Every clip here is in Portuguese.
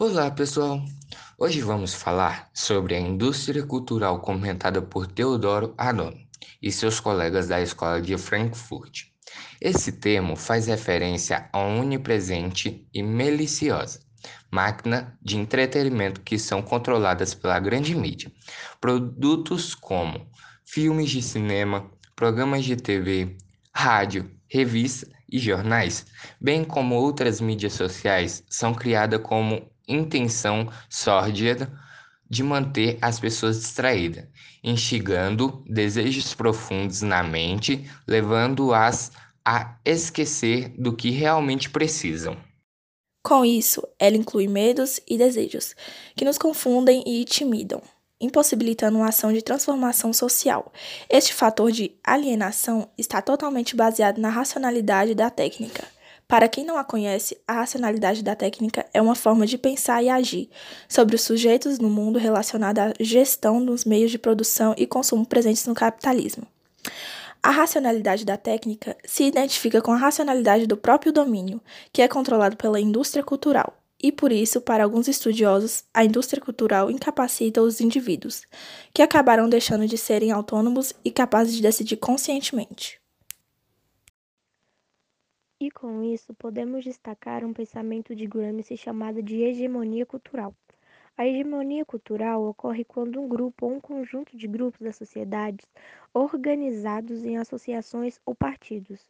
Olá, pessoal! Hoje vamos falar sobre a indústria cultural comentada por Teodoro Adorno e seus colegas da Escola de Frankfurt. Esse termo faz referência a onipresente e maliciosa máquina de entretenimento que são controladas pela grande mídia. Produtos como filmes de cinema, programas de TV, rádio, revistas e jornais, bem como outras mídias sociais, são criadas como intenção sórdida de manter as pessoas distraídas, instigando desejos profundos na mente, levando-as a esquecer do que realmente precisam. Com isso, ela inclui medos e desejos, que nos confundem e intimidam, impossibilitando uma ação de transformação social. Este fator de alienação está totalmente baseado na racionalidade da técnica. Para quem não a conhece, a racionalidade da técnica é uma forma de pensar e agir sobre os sujeitos no mundo relacionada à gestão dos meios de produção e consumo presentes no capitalismo. A racionalidade da técnica se identifica com a racionalidade do próprio domínio, que é controlado pela indústria cultural, e por isso, para alguns estudiosos, a indústria cultural incapacita os indivíduos, que acabarão deixando de serem autônomos e capazes de decidir conscientemente. E com isso, podemos destacar um pensamento de Gramsci chamado de hegemonia cultural. A hegemonia cultural ocorre quando um grupo ou um conjunto de grupos da sociedade, organizados em associações ou partidos,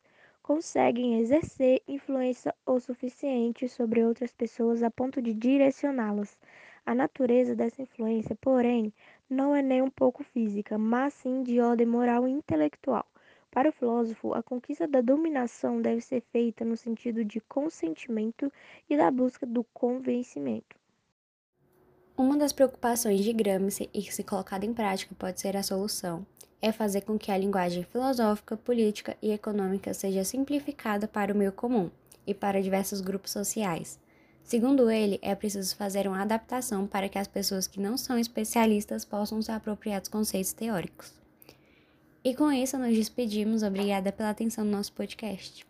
conseguem exercer influência o suficiente sobre outras pessoas a ponto de direcioná-las. A natureza dessa influência, porém, não é nem um pouco física, mas sim de ordem moral e intelectual. Para o filósofo, a conquista da dominação deve ser feita no sentido de consentimento e da busca do convencimento. Uma das preocupações de Gramsci e que, se colocada em prática, pode ser a solução, é fazer com que a linguagem filosófica, política e econômica seja simplificada para o meio comum e para diversos grupos sociais. Segundo ele, é preciso fazer uma adaptação para que as pessoas que não são especialistas possam se apropriar dos conceitos teóricos. E com isso, nos despedimos. Obrigada pela atenção no nosso podcast.